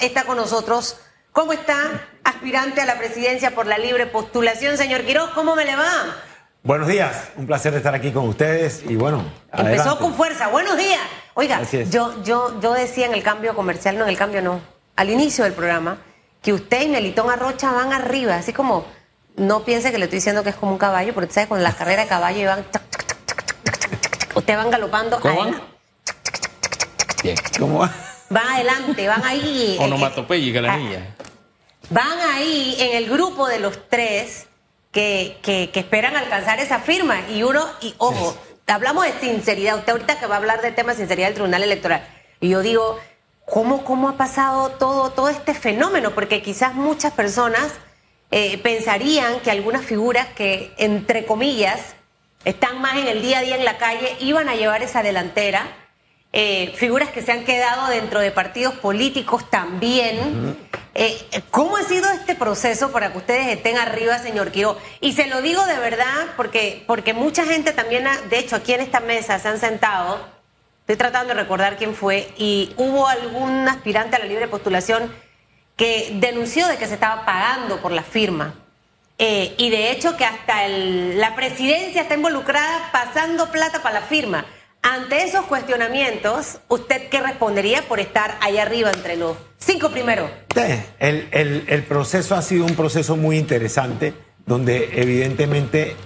Está con nosotros. ¿Cómo está? Aspirante a la presidencia por la libre postulación. Señor Quiroz, ¿cómo me le va? Buenos días, un placer estar aquí con ustedes y bueno. Empezó con fuerza, buenos días. Oiga, yo, yo, yo decía en el cambio comercial, no, en el cambio no, al inicio del programa, que usted y Melitón Arrocha van arriba, así como, no piense que le estoy diciendo que es como un caballo, porque sabes, con la carrera de caballo iban, ustedes van galopando. ¿Cómo van? ¿Cómo? Van adelante, van ahí. eh, Onomatopeya, la ah, niña. Van ahí en el grupo de los tres que, que- que esperan alcanzar esa firma. Y uno, y ojo, hablamos de sinceridad. Usted ahorita que va a hablar del tema de sinceridad del Tribunal Electoral. Y yo digo, ¿cómo, cómo ha pasado todo, todo este fenómeno? Porque quizás muchas personas eh, pensarían que algunas figuras que, entre comillas, están más en el día a día en la calle, iban a llevar esa delantera. Eh, figuras que se han quedado dentro de partidos políticos también. Eh, ¿Cómo ha sido este proceso para que ustedes estén arriba, señor Quiro? Y se lo digo de verdad porque, porque mucha gente también, ha- de hecho, aquí en esta mesa se han sentado, estoy tratando de recordar quién fue, y hubo algún aspirante a la libre postulación que denunció de que se estaba pagando por la firma. Eh, y de hecho que hasta el- la presidencia está involucrada pasando plata para la firma. Ante esos cuestionamientos, ¿usted qué respondería por estar ahí arriba entre los cinco primeros? El, el- el proceso ha sido un proceso muy interesante, donde evidentemente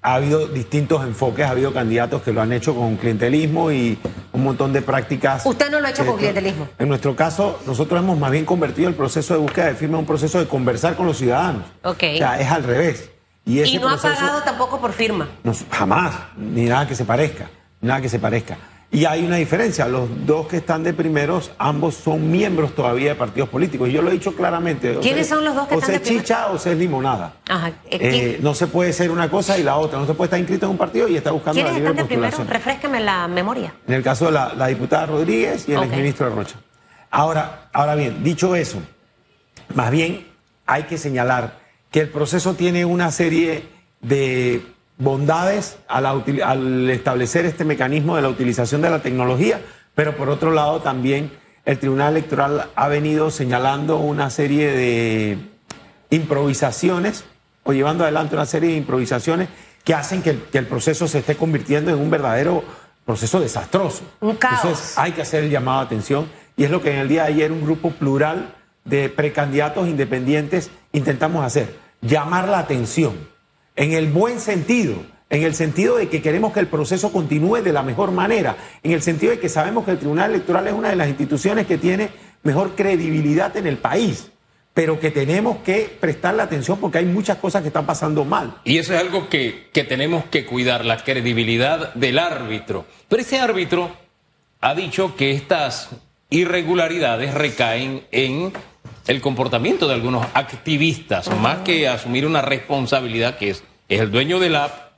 ha habido distintos enfoques, ha habido candidatos que lo han hecho con clientelismo y un montón de prácticas. Usted no lo ha hecho con Eh, clientelismo. En nuestro caso, nosotros hemos más bien convertido el proceso de búsqueda de firma en un proceso de conversar con los ciudadanos. Ok. O sea, es al revés. Y, ese Y no ha proceso- pagado tampoco por firma. No, jamás, ni nada que se parezca, nada que se parezca. Y hay una diferencia, los dos que están de primeros, ambos son miembros todavía de partidos políticos. Yo lo he dicho claramente. o ¿Quiénes sea, son los dos que o están de primeros? chicha o sea limonada. Ajá. Eh, no se puede ser una cosa y la otra, no se puede estar inscrito en un partido y estar buscando la ¿Quiénes libre están de primero? Refresqueme la memoria. En el caso de la, la diputada Rodríguez y el Ok. exministro de Rocha. Ahora, ahora bien, dicho eso, más bien hay que señalar que el proceso tiene una serie de bondades a al establecer este mecanismo de la utilización de la tecnología, pero por otro lado también el Tribunal Electoral ha venido señalando una serie de improvisaciones o llevando adelante una serie de improvisaciones que hacen que el, que el proceso se esté convirtiendo en un verdadero proceso desastroso. Un caos. Entonces hay que hacer el llamado de atención y es lo que en el día de ayer un grupo plural de precandidatos independientes intentamos hacer, llamar la atención en el buen sentido, en el sentido de que queremos que el proceso continúe de la mejor manera, en el sentido de que sabemos que el Tribunal Electoral es una de las instituciones que tiene mejor credibilidad en el país, pero que tenemos que prestarle atención porque hay muchas cosas que están pasando mal. Y eso es algo que, que tenemos que cuidar, la credibilidad del árbitro. Pero ese árbitro ha dicho que estas irregularidades recaen en el comportamiento de algunos activistas, más que asumir una responsabilidad que es, es el dueño de la app.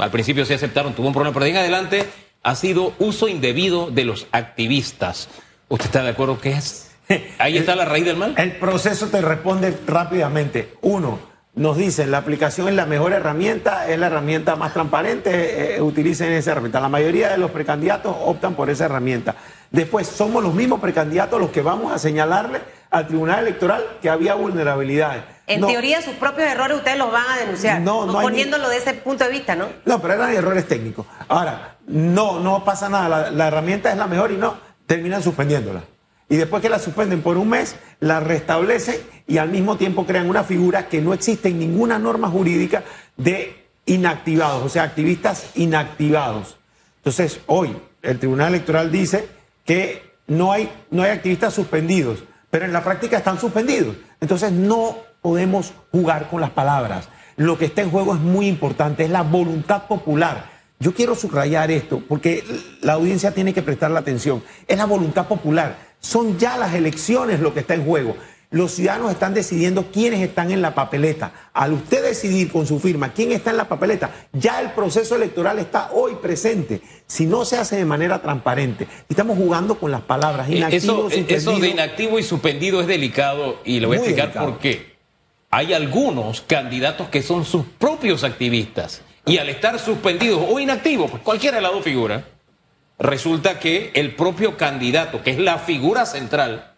Al principio se aceptaron, tuvo un problema, pero de en adelante ha sido uso indebido de los activistas. ¿Usted está de acuerdo que es? Ahí está la raíz del mal. El proceso te responde rápidamente. Uno, nos dicen la aplicación es la mejor herramienta, es la herramienta más transparente, eh, utilicen esa herramienta. La mayoría de los precandidatos optan por esa herramienta. Después, somos los mismos precandidatos los que vamos a señalarle al Tribunal Electoral que había vulnerabilidades. En No, teoría, sus propios errores ustedes los van a denunciar. No, no hay ni- poniéndolo de ese punto de vista, ¿no? No, pero eran errores técnicos. Ahora, no, no pasa nada. La, la herramienta es la mejor y no, terminan suspendiéndola. Y después que la suspenden por un mes, la restablecen y al mismo tiempo crean una figura que no existe en ninguna norma jurídica de inactivados, o sea, activistas inactivados. Entonces, hoy el Tribunal Electoral dice que no hay, no hay activistas suspendidos, pero en la práctica están suspendidos. Entonces, no podemos jugar con las palabras. Lo que está en juego es muy importante, es la voluntad popular. Yo quiero subrayar esto porque la audiencia tiene que prestarle atención. Es la voluntad popular. Son ya las elecciones lo que está en juego. Los ciudadanos están decidiendo quiénes están en la papeleta. Al usted decidir con su firma quién está en la papeleta, ya el proceso electoral está hoy presente. Si no se hace de manera transparente, estamos jugando con las palabras. Eh, Inactivo, Eso, eh, eso de suspendido. inactivo y suspendido es delicado y le voy a Muy explicar delicado. por qué. Hay algunos candidatos que son sus propios activistas y al estar suspendidos o inactivos, pues cualquiera de las dos figuras, resulta que el propio candidato, que es la figura central,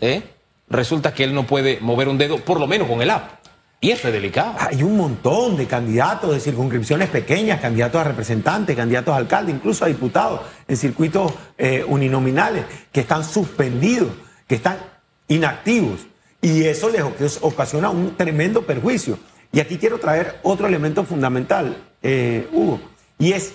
¿eh? resulta que él no puede mover un dedo, por lo menos con el app. Y eso es delicado. Hay un montón de candidatos de circunscripciones pequeñas, candidatos a representantes, candidatos a alcalde, incluso a diputados en circuitos eh, uninominales que están suspendidos, que están inactivos. Y eso les ocasiona un tremendo perjuicio. Y aquí quiero traer otro elemento fundamental, eh, Hugo, y es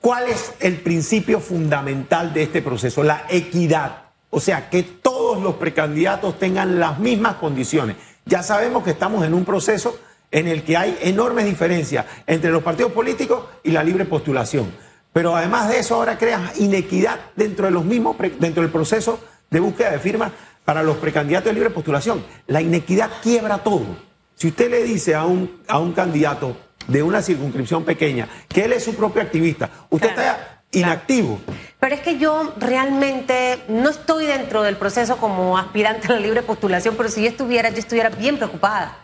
cuál es el principio fundamental de este proceso, la equidad. O sea, que todos los precandidatos tengan las mismas condiciones. Ya sabemos que estamos en un proceso en el que hay enormes diferencias entre los partidos políticos y la libre postulación. Pero además de eso, ahora crea inequidad dentro de los mismos, dentro del proceso de búsqueda de firmas para los precandidatos de libre postulación. La inequidad quiebra todo. Si usted le dice a un, a un candidato de una circunscripción pequeña que él es su propio activista, usted está inactivo. Pero es que yo realmente no estoy dentro del proceso como aspirante a la libre postulación, pero si yo estuviera, yo estuviera bien preocupada.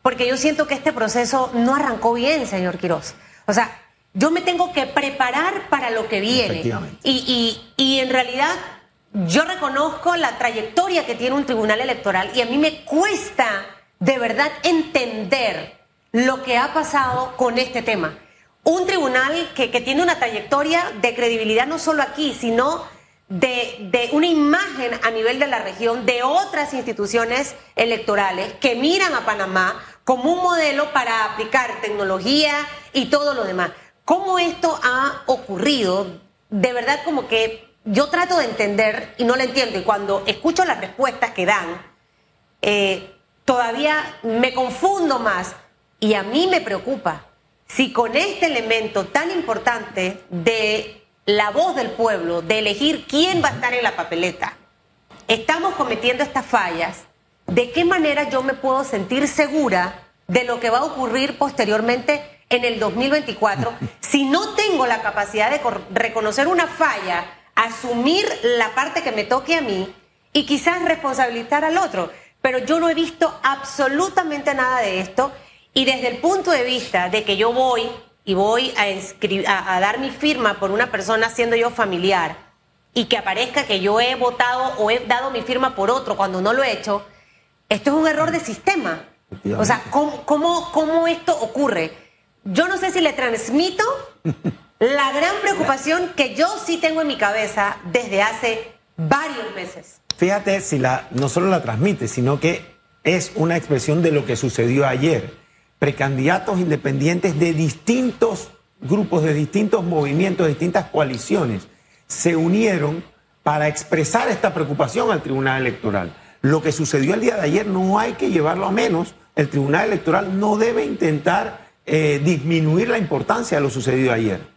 Porque yo siento que este proceso no arrancó bien, señor Quiroz. O sea, yo me tengo que preparar para lo que viene. Y, y, y en realidad yo reconozco la trayectoria que tiene un tribunal electoral y a mí me cuesta de verdad entender lo que ha pasado con este tema un tribunal que, tiene una trayectoria de credibilidad no solo aquí, sino de, una imagen a nivel de la región de otras instituciones electorales que miran a Panamá como un modelo para aplicar tecnología y todo lo demás. ¿Cómo esto ha ocurrido? De verdad como que yo trato de entender y no lo entiendo. Y cuando escucho las respuestas que dan, eh, todavía me confundo más y a mí me preocupa si con este elemento tan importante de la voz del pueblo, de elegir quién va a estar en la papeleta, estamos cometiendo estas fallas, ¿de qué manera yo me puedo sentir segura de lo que va a ocurrir posteriormente en el 2024 si no tengo la capacidad de reconocer una falla, asumir la parte que me toque a mí y quizás responsabilizar al otro? Pero yo no he visto absolutamente nada de esto y desde el punto de vista de que yo voy y voy a, a, dar mi firma por una persona siendo yo familiar y que aparezca que yo he votado o he dado mi firma por otro cuando no lo he hecho, esto es un error de sistema. O sea, ¿cómo, cómo, cómo esto ocurre? Yo no sé si le transmito la gran preocupación que yo sí tengo en mi cabeza desde hace varios meses. Fíjate si no solo la transmite, sino que es una expresión de lo que sucedió ayer precandidatos independientes de distintos grupos, de distintos movimientos, de distintas coaliciones, se unieron para expresar esta preocupación al Tribunal Electoral. Lo que sucedió el día de ayer no hay que llevarlo a menos. El Tribunal Electoral no debe intentar eh, disminuir la importancia de lo sucedido ayer.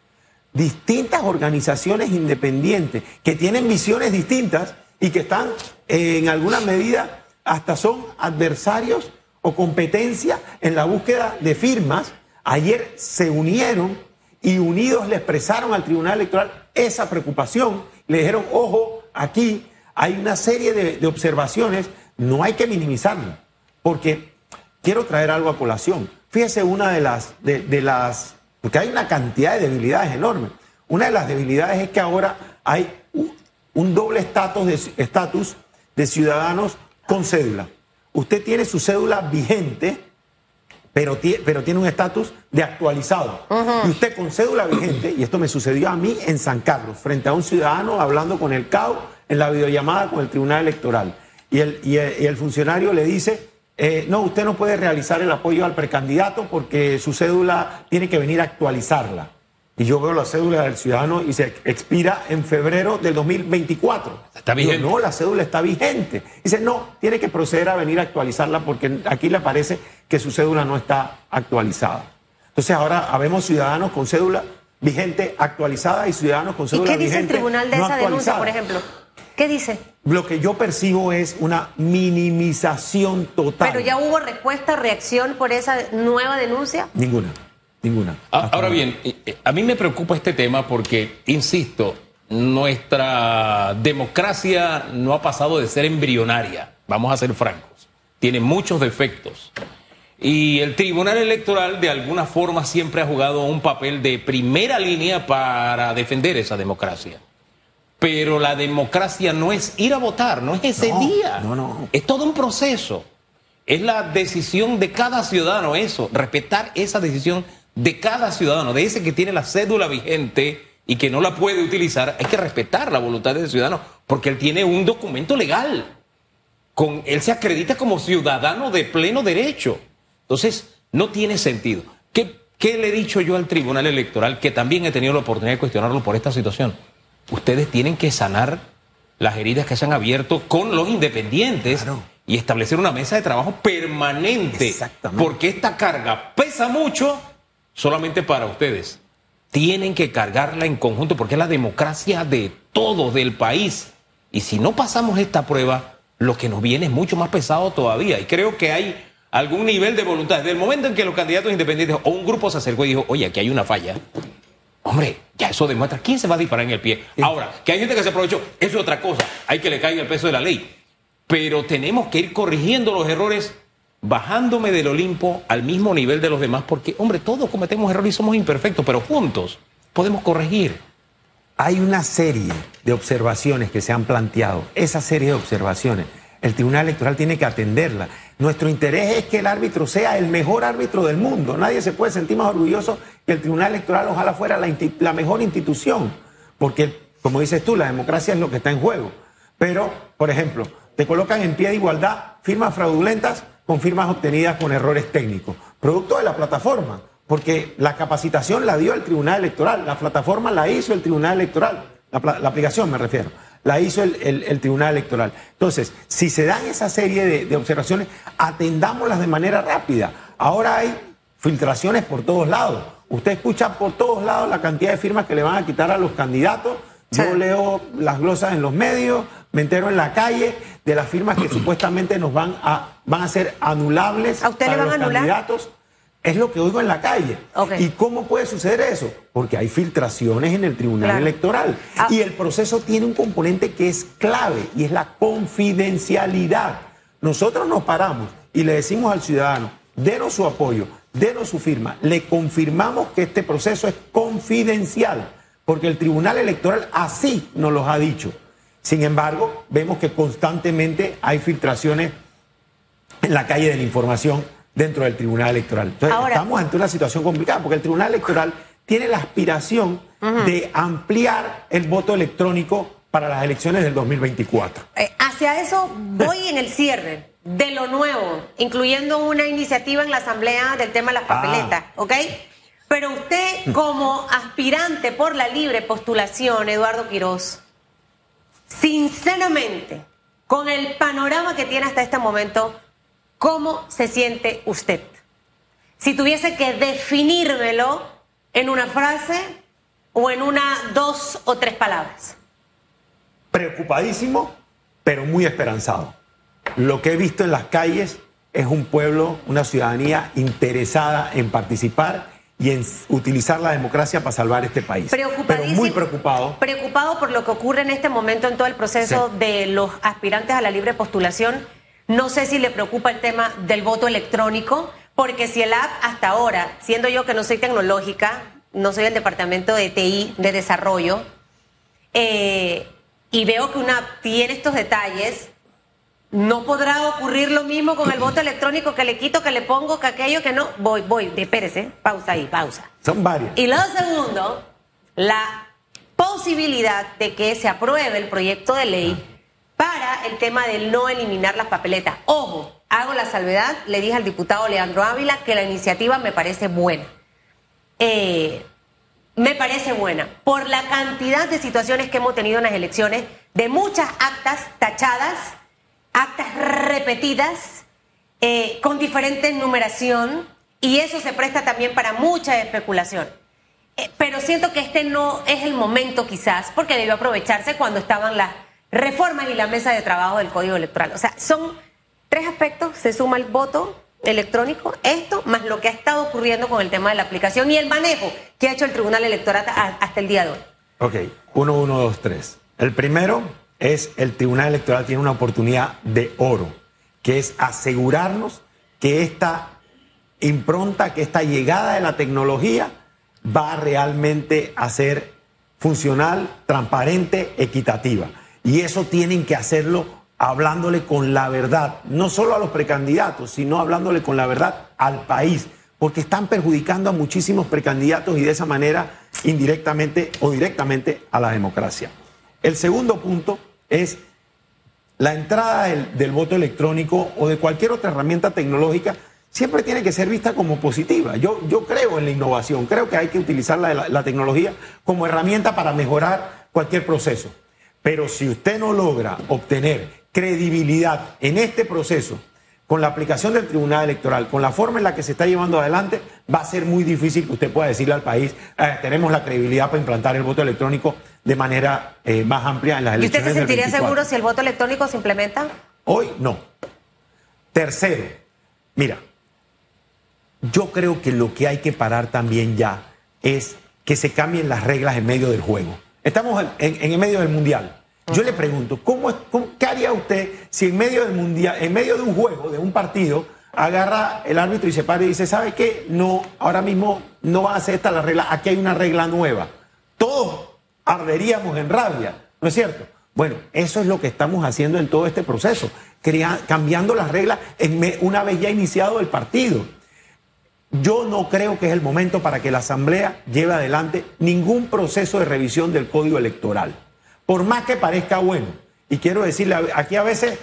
Distintas organizaciones independientes que tienen visiones distintas y que están eh, en alguna medida hasta son adversarios o competencia en la búsqueda de firmas, ayer se unieron y unidos le expresaron al Tribunal Electoral esa preocupación. Le dijeron, ojo, aquí hay una serie de, observaciones, no hay que minimizarlo, porque quiero traer algo a colación. Fíjese una de las, de, las, porque hay una cantidad de debilidades enormes. Una de las debilidades es que ahora hay un doble estatus de, estatus de ciudadanos con cédula usted tiene su cédula vigente, pero, pero tiene un estatus de actualizado. Y usted con cédula vigente, y esto me sucedió a mí en San Carlos, frente a un ciudadano hablando con el CAU en la videollamada con el Tribunal Electoral. Y el, y el, funcionario le dice, eh, no, usted no puede realizar el apoyo al precandidato porque su cédula tiene que venir a actualizarla y yo veo la cédula del ciudadano y se expira en febrero del 2024. Está vigente. no, la cédula está vigente. Dice, no, tiene que proceder a venir a actualizarla porque aquí le parece que su cédula no está actualizada. Entonces ahora habemos ciudadanos con cédula vigente actualizada y ciudadanos con cédula vigente. ¿Y qué dice el tribunal de esa denuncia, por ejemplo? ¿Qué dice? Lo que yo percibo es una minimización total. ¿Pero ya hubo respuesta, reacción por esa nueva denuncia? Ninguna. Ninguna. Ah, ahora bien, eh, eh, a mí me preocupa este tema porque, insisto, nuestra democracia no ha pasado de ser embrionaria, vamos a ser francos, tiene muchos defectos. Y el Tribunal Electoral de alguna forma siempre ha jugado un papel de primera línea para defender esa democracia. Pero la democracia no es ir a votar, no es ese No, día. no, no. Es todo un proceso. Es la decisión de cada ciudadano eso, respetar esa decisión de cada ciudadano, de ese que tiene la cédula vigente y que no la puede utilizar. Hay que respetar la voluntad del ciudadano porque él tiene un documento legal. Con, él se acredita como ciudadano de pleno derecho. Entonces, no tiene sentido. ¿Qué, ¿Qué le he dicho yo al Tribunal Electoral? Que también he tenido la oportunidad de cuestionarlo por esta situación. Ustedes tienen que sanar las heridas que se han abierto con los independientes Claro. y establecer una mesa de trabajo permanente. Exactamente. Porque esta carga pesa mucho solamente para ustedes. Tienen que cargarla en conjunto porque es la democracia de todos, del país. Y si no pasamos esta prueba, lo que nos viene es mucho más pesado todavía. Y creo que hay algún nivel de voluntad. Desde el momento en que los candidatos independientes o un grupo se acercó y dijo, oye, aquí hay una falla. Hombre, ya eso demuestra quién se va a disparar en el pie. Ahora, que hay gente que se aprovechó, eso es otra cosa. Hay que le caiga el peso de la ley. Pero tenemos que ir corrigiendo los errores, bajándome del Olimpo al mismo nivel de los demás, porque, hombre, todos cometemos errores y somos imperfectos, pero juntos podemos corregir. Hay una serie de observaciones que se han planteado. Esa serie de observaciones, el Tribunal Electoral tiene que atenderla. Nuestro interés es que el árbitro sea el mejor árbitro del mundo. Nadie se puede sentir más orgulloso que el Tribunal Electoral ojalá fuera la, mejor institución. Porque, como dices tú, la democracia es lo que está en juego. Pero, por ejemplo, te colocan en pie de igualdad firmas fraudulentas con firmas obtenidas con errores técnicos. Producto de la plataforma. Porque la capacitación la dio el Tribunal Electoral, la plataforma la hizo el Tribunal Electoral, la aplicación me refiero, la hizo el, el- el Tribunal Electoral. Entonces, si se dan esa serie de, de observaciones, atendámoslas de manera rápida. Ahora hay filtraciones por todos lados. Usted escucha por todos lados la cantidad de firmas que le van a quitar a los candidatos. Yo leo las glosas en los medios, me entero en la calle de las firmas que supuestamente nos van a, van a ser anulables ¿A usted le para a los anular? candidatos. Es lo que oigo en la calle. ¿Y cómo puede suceder eso? Porque hay filtraciones en el Tribunal Claro. Electoral. Ah. Y el proceso tiene un componente que es clave y es la confidencialidad. Nosotros nos paramos y le decimos al ciudadano, denos su apoyo, denos su firma. Le confirmamos que este proceso es confidencial, porque el Tribunal Electoral así nos los ha dicho. Sin embargo, vemos que constantemente hay filtraciones en la calle de la información dentro del Tribunal Electoral. Entonces, Ahora- estamos ante una situación complicada porque el Tribunal Electoral tiene la aspiración de ampliar el voto electrónico para las elecciones del 2024. Eh, hacia eso voy en el cierre de lo nuevo, incluyendo una iniciativa en la Asamblea del tema de las Ah. papeletas, ¿ok? Pero usted, como aspirante por la libre postulación, Eduardo Quirós, sinceramente, con el panorama que tiene hasta este momento, ¿cómo se siente usted? Si tuviese que definírmelo en una frase o en una, dos o tres palabras. Preocupadísimo, pero muy esperanzado. Lo que he visto en las calles es un pueblo, una ciudadanía interesada en participar y en utilizar la democracia para salvar este país. Pero Preocupadísimo. muy preocupado. Preocupado por lo que ocurre en este momento en todo el proceso Sí. de los aspirantes a la libre postulación. No sé si le preocupa el tema del voto electrónico, porque si el app hasta ahora, siendo yo que no soy tecnológica, no soy del departamento de TI, de desarrollo, eh, y veo que una app tiene estos detalles, no podrá ocurrir lo mismo con el voto electrónico que le quito, que le pongo, que aquello que no. Voy, voy, espérese, pausa ahí, pausa. Son varias. Y lo segundo, la posibilidad de que se apruebe el proyecto de ley para el tema de no eliminar las papeletas. Ojo, hago la salvedad, le dije al diputado Leandro Ávila que la iniciativa me parece buena. Eh, me parece buena por la cantidad de situaciones que hemos tenido en las elecciones, de muchas actas tachadas, actas repetidas, eh, con diferente numeración, y eso se presta también para mucha especulación. Eh, pero siento que este no es el momento quizás, porque debió aprovecharse cuando estaban las reformas y la mesa de trabajo del Código Electoral. O sea, son tres aspectos, se suma el voto electrónico, esto más lo que ha estado ocurriendo con el tema de la aplicación y el manejo que ha hecho el Tribunal Electoral hasta el día de hoy. Ok, uno, uno, dos, tres. El primero es el Tribunal Electoral tiene una oportunidad de oro, que es asegurarnos que esta impronta, que esta llegada de la tecnología va realmente a ser funcional, transparente, equitativa. Y eso tienen que hacerlo hablándole con la verdad, no solo a los precandidatos, sino hablándole con la verdad al país, porque están perjudicando a muchísimos precandidatos y de esa manera indirectamente o directamente a la democracia. El segundo punto es la entrada del, voto electrónico o de cualquier otra herramienta tecnológica siempre tiene que ser vista como positiva. Yo, yo creo en la innovación, creo que hay que utilizar la tecnología como herramienta para mejorar cualquier proceso. Pero si usted no logra obtener credibilidad en este proceso, con la aplicación del Tribunal Electoral, con la forma en la que se está llevando adelante, va a ser muy difícil que usted pueda decirle al país, eh, tenemos la credibilidad para implantar el voto electrónico de manera eh, más amplia en las elecciones. ¿Y usted se sentiría seguro si el voto electrónico se implementa? Hoy no. Tercero, mira, yo creo que lo que hay que parar también ya es que se cambien las reglas en medio del juego. Estamos en, en medio del Mundial. Yo le pregunto, ¿cómo, ¿qué haría usted si en medio del mundial, en medio de un juego, de un partido, agarra el árbitro y se para y dice, ¿sabe qué? No, ahora mismo no va a ser esta la regla, aquí hay una regla nueva. Todos arderíamos en rabia, ¿no es cierto? Bueno, eso es lo que estamos haciendo en todo este proceso, cambiando las reglas en una vez ya iniciado el partido. Yo no creo que es el momento para que la Asamblea lleve adelante ningún proceso de revisión del Código Electoral por más que parezca bueno. Y quiero decirle, aquí a veces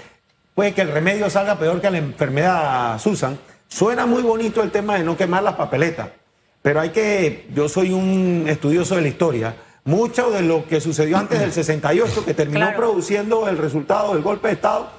puede que el remedio salga peor que la enfermedad, Susan. Suena muy bonito el tema de no quemar las papeletas, pero hay que, yo soy un estudioso de la historia, mucho de lo que sucedió antes del 68, que terminó produciendo el resultado del golpe de Estado,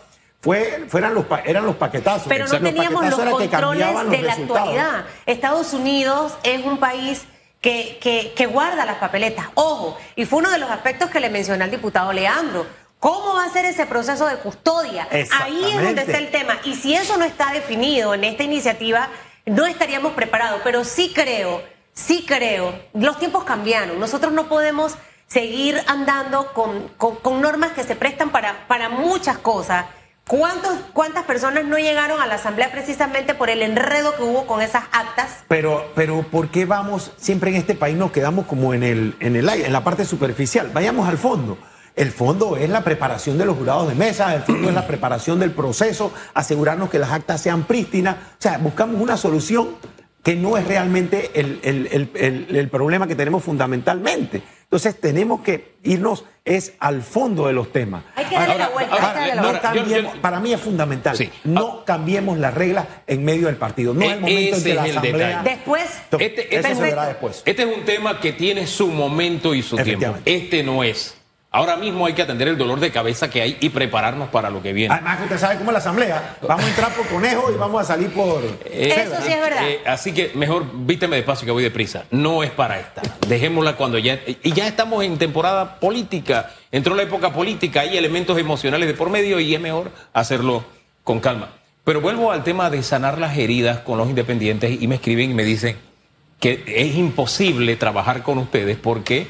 fue, fueran los, eran los paquetazos. Pero no teníamos los controles de la actualidad. Estados Unidos es un país que, que, guarda las papeletas. Ojo, y fue uno de los aspectos que le mencioné al diputado Leandro. ¿Cómo va a ser ese proceso de custodia? Ahí es donde está el tema. Y si eso no está definido en esta iniciativa, no estaríamos preparados. Pero sí creo, sí creo, los tiempos cambiaron. Nosotros no podemos seguir andando con, con normas que se prestan para, para muchas cosas ¿Cuántos, ¿Cuántas personas no llegaron a la asamblea precisamente por el enredo que hubo con esas actas? Pero, pero ¿por qué vamos siempre en este país nos quedamos como en el, en el en la parte superficial? Vayamos al fondo. El fondo es la preparación de los jurados de mesa, el fondo es la preparación del proceso, asegurarnos que las actas sean prístinas. O sea, buscamos una solución que no es realmente el, problema que tenemos fundamentalmente. Entonces tenemos que irnos es al fondo de los temas. Hay que darle la vuelta. para mí es fundamental. No cambiemos las reglas en medio del partido. No es el momento en que la Asamblea... Después... Este, este, después. Este es un tema que tiene su momento y su tiempo. Este no es. Ahora mismo hay que atender el dolor de cabeza que hay y prepararnos para lo que viene. Además que usted sabe cómo es la asamblea. Vamos a entrar por conejo y vamos a salir por... Eh, Eso sí es verdad. Eh, así que mejor víteme despacio que voy deprisa. No es para esta. Dejémosla cuando ya... Y ya estamos en temporada política. Entró la época política, hay elementos emocionales de por medio y es mejor hacerlo con calma. Pero vuelvo al tema de sanar las heridas con los independientes y me escriben y me dicen que es imposible trabajar con ustedes porque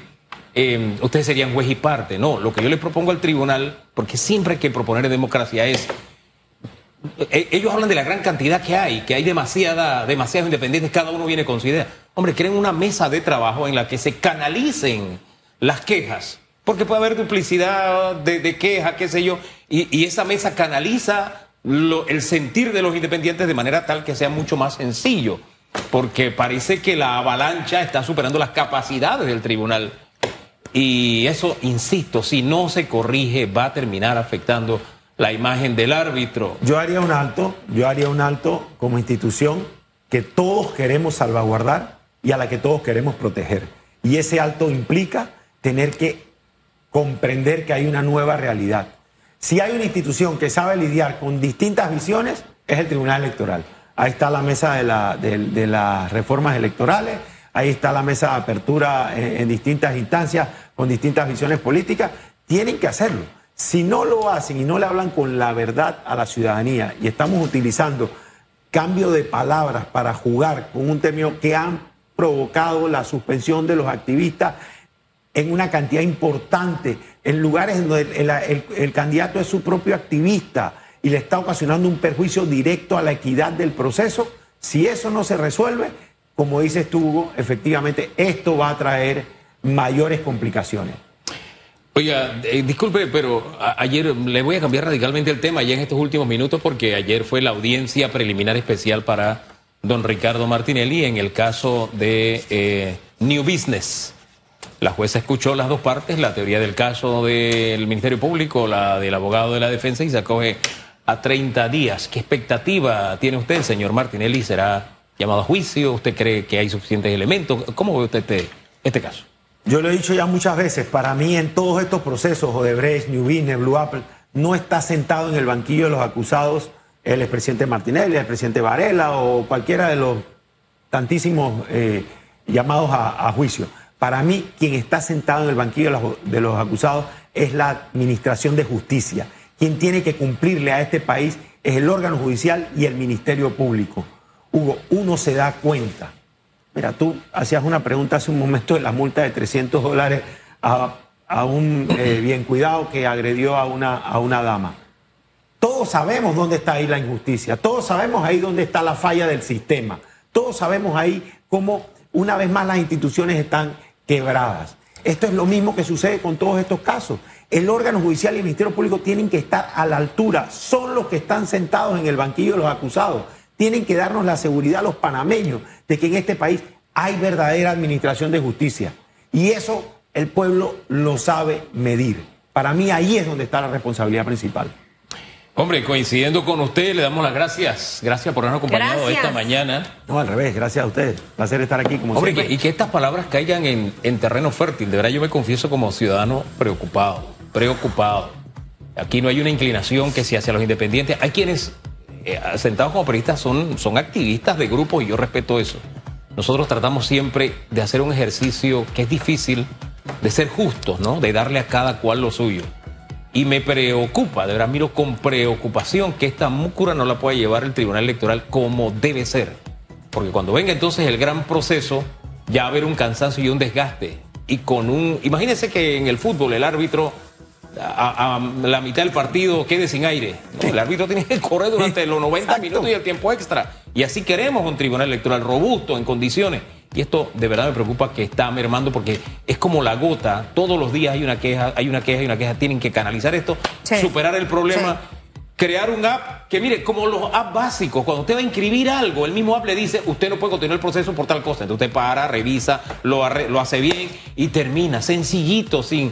eh, ustedes serían juez y parte. No, lo que yo les propongo al tribunal, porque siempre hay que proponer democracia es... Eh, ellos hablan de la gran cantidad que hay, que hay demasiada, demasiados independientes, cada uno viene con su idea. Hombre, creen una mesa de trabajo en la que se canalicen las quejas, porque puede haber duplicidad de, de quejas, qué sé yo, y, esa mesa canaliza el sentir de los independientes de manera tal que sea mucho más sencillo, porque parece que la avalancha está superando las capacidades del tribunal y eso, insisto, si no se corrige, va a terminar afectando la imagen del árbitro. Yo haría un alto, yo haría un alto como institución que todos queremos salvaguardar y a la que todos queremos proteger. Y ese alto implica tener que comprender que hay una nueva realidad. Si hay una institución que sabe lidiar con distintas visiones, es el Tribunal Electoral. Ahí está la mesa de, las reformas electorales, ahí está la mesa de apertura en, distintas instancias con distintas visiones políticas, tienen que hacerlo. Si no lo hacen y no le hablan con la verdad a la ciudadanía y estamos utilizando cambio de palabras para jugar con un término que han provocado la suspensión de los activistas en una cantidad importante, en lugares donde el, candidato es su propio activista y le está ocasionando un perjuicio directo a la equidad del proceso, si eso no se resuelve, como dices tú, efectivamente esto va a traer mayores complicaciones. Oiga, eh, disculpe, pero ayer le voy a cambiar radicalmente el tema ya en estos últimos minutos porque ayer fue la audiencia preliminar especial para don Ricardo Martinelli en el caso de eh, New Business. La jueza escuchó las dos partes, la teoría del caso del Ministerio Público, la del abogado de la defensa y se acoge a 30 días. ¿Qué expectativa tiene usted, señor Martinelli? ¿Será llamado a juicio? ¿Usted cree que hay suficientes elementos? ¿Cómo ve usted este, este caso? Yo lo he dicho ya muchas veces, para mí en todos estos procesos, Odebrecht, New Business, Blue Apple, no está sentado en el banquillo de los acusados el expresidente Martinelli, el presidente Varela o cualquiera de los tantísimos eh, llamados a, juicio. Para mí, quien está sentado en el banquillo de los, acusados es la Administración de Justicia. Quien tiene que cumplirle a este país es el órgano judicial y el Ministerio Público. Hugo, uno se da cuenta. Mira, tú hacías una pregunta hace un momento de la multa de 300 dólares a, un eh, bien cuidado que agredió a una, a una dama. Todos sabemos dónde está ahí la injusticia, todos sabemos ahí dónde está la falla del sistema, todos sabemos ahí cómo una vez más las instituciones están quebradas. Esto es lo mismo que sucede con todos estos casos. El órgano judicial y el Ministerio Público tienen que estar a la altura, son los que están sentados en el banquillo de los acusados. Tienen que darnos la seguridad a los panameños de que en este país hay verdadera administración de justicia. Y eso el pueblo lo sabe medir. Para mí ahí es donde está la responsabilidad principal. Hombre, coincidiendo con usted, le damos las gracias. Gracias por habernos acompañado esta mañana. No, al revés, gracias a usted. Placer estar aquí como Hombre, siempre. y que estas palabras caigan en, terreno fértil. De verdad, yo me confieso como ciudadano preocupado, preocupado. Aquí no hay una inclinación que sea hacia los independientes. Hay quienes, eh, sentados como periodistas, son, son activistas de grupos y yo respeto eso. Nosotros tratamos siempre de hacer un ejercicio que es difícil, de ser justos, ¿no? De darle a cada cual lo suyo. Y me preocupa, de verdad miro con preocupación que esta múcura no la pueda llevar el Tribunal Electoral como debe ser. Porque cuando venga entonces el gran proceso, ya va a haber un cansancio y un desgaste. Y con un. Imagínense que en el fútbol el árbitro a, la mitad del partido quede sin aire. el árbitro tiene que correr durante los 90 minutos y el tiempo extra. Y así queremos un tribunal electoral robusto, en condiciones. Y esto de verdad me preocupa que está mermando porque es como la gota. Todos los días hay una queja, hay una queja, hay una queja. Tienen que canalizar esto, superar el problema. Crear un app que, mire, como los apps básicos, cuando usted va a inscribir algo, el mismo app le dice, usted no puede continuar el proceso por tal cosa. Entonces usted para, revisa, lo, lo hace bien y termina, sencillito, sin,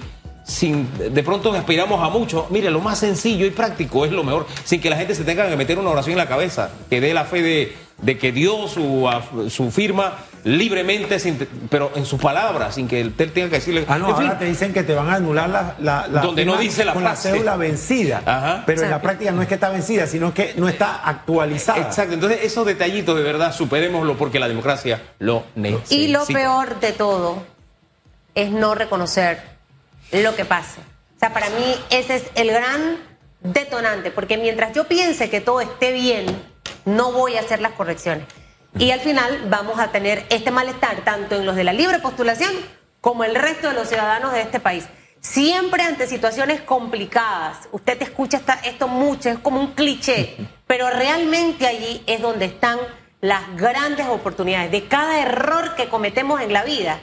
sin de pronto aspiramos a mucho. Mire, lo más sencillo y práctico es lo mejor, sin que la gente se tenga que meter una oración en la cabeza, que dé la fe de, de que dio su, su firma libremente, sin, pero en sus palabras, sin que él tenga que decirle. Ah, no, ahora te dicen que te van a anular la, la, Donde no dice la con la cédula vencida. Pero en la práctica no es que está vencida, sino que no está actualizada. Exacto. Entonces, esos detallitos de verdad, superémoslo porque la democracia lo necesita. Y lo peor de todo es no reconocer lo que pasa. O sea, para mí ese es el gran detonante, porque mientras yo piense que todo esté bien, no voy a hacer las correcciones. Y al final vamos a tener este malestar tanto en los de la libre postulación como el resto de los ciudadanos de este país. Siempre ante situaciones complicadas, usted escucha esto mucho, es como un cliché, pero realmente allí es donde están las grandes oportunidades. De cada error que cometemos en la vida,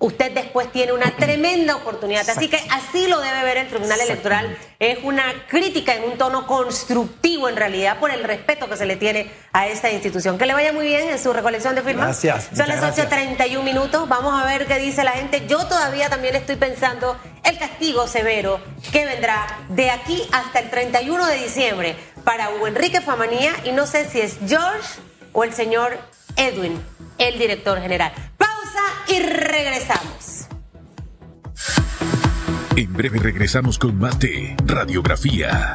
usted después tiene una tremenda oportunidad. Así que así lo debe ver el Tribunal Electoral. Es una crítica en un tono constructivo en realidad por el respeto que se le tiene a esta institución. Que le vaya muy bien en su recolección de firmas. Gracias. Son las 8.31 minutos. Vamos a ver qué dice la gente. Yo todavía también estoy pensando el castigo severo que vendrá de aquí hasta el 31 de diciembre para Hugo Enrique Famanía y no sé si es George o el señor Edwin, el director general y regresamos. En breve regresamos con más de Radiografía.